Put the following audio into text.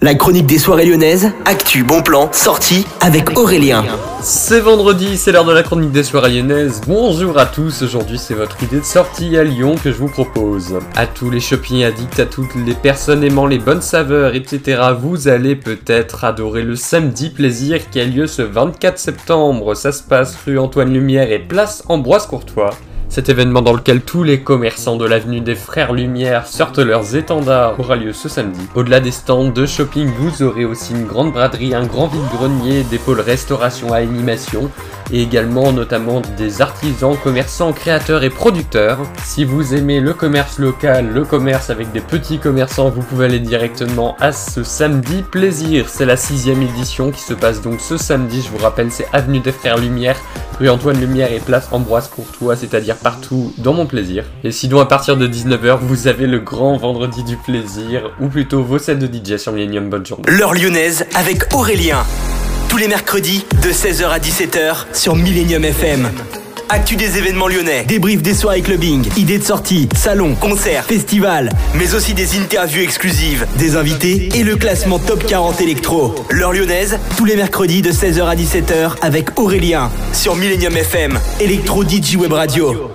La chronique des soirées lyonnaises, actu, bon plan, sortie avec Aurélien. C'est vendredi, c'est l'heure de la chronique des soirées lyonnaises. Bonjour à tous, aujourd'hui c'est votre idée de sortie à Lyon que je vous propose. À tous les shopping addicts, à toutes les personnes aimant les bonnes saveurs, etc. Vous allez peut-être adorer le samedi plaisir qui a lieu ce 24 septembre. Ça se passe rue Antoine Lumière et place Ambroise Courtois. Cet événement dans lequel tous les commerçants de l'avenue des Frères Lumière sortent leurs étendards aura lieu ce samedi. Au-delà des stands de shopping, vous aurez aussi une grande braderie, un grand vide-grenier, des pôles restauration à animation et également notamment des artisans, commerçants, créateurs et producteurs. Si vous aimez le commerce local, le commerce avec des petits commerçants, vous pouvez aller directement à ce samedi plaisir. C'est la sixième édition qui se passe donc ce samedi. Je vous rappelle, c'est avenue des Frères Lumière, rue Antoine Lumière et place Ambroise Courtois, c'est-à-dire partout dans mon plaisir. Et sinon, à partir de 19h, vous avez le grand vendredi du plaisir, ou plutôt vos sets de DJ sur Millennium. Bonne journée. L'heure lyonnaise avec Aurélien. Tous les mercredis de 16h à 17h sur Millennium FM. Actu des événements lyonnais, débrief des soirées clubbing, idées de sortie, salons, concerts, festivals, mais aussi des interviews exclusives, des invités et le classement top 40 électro. L'heure lyonnaise, tous les mercredis de 16h à 17h avec Aurélien sur Millennium FM, Electro DJ Web Radio.